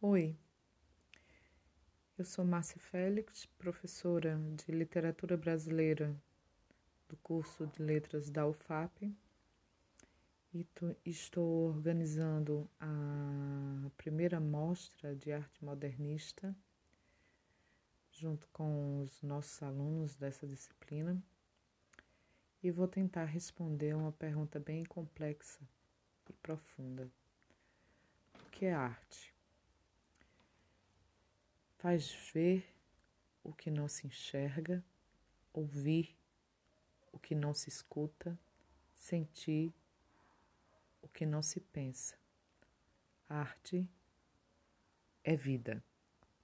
Oi, eu sou Márcia Félix, professora de Literatura Brasileira do curso de Letras da UFAP e estou organizando a primeira mostra de arte modernista junto com os nossos alunos dessa disciplina e vou tentar responder uma pergunta bem complexa e profunda. O que é arte? Faz ver o que não se enxerga, ouvir o que não se escuta, sentir o que não se pensa. Arte é vida.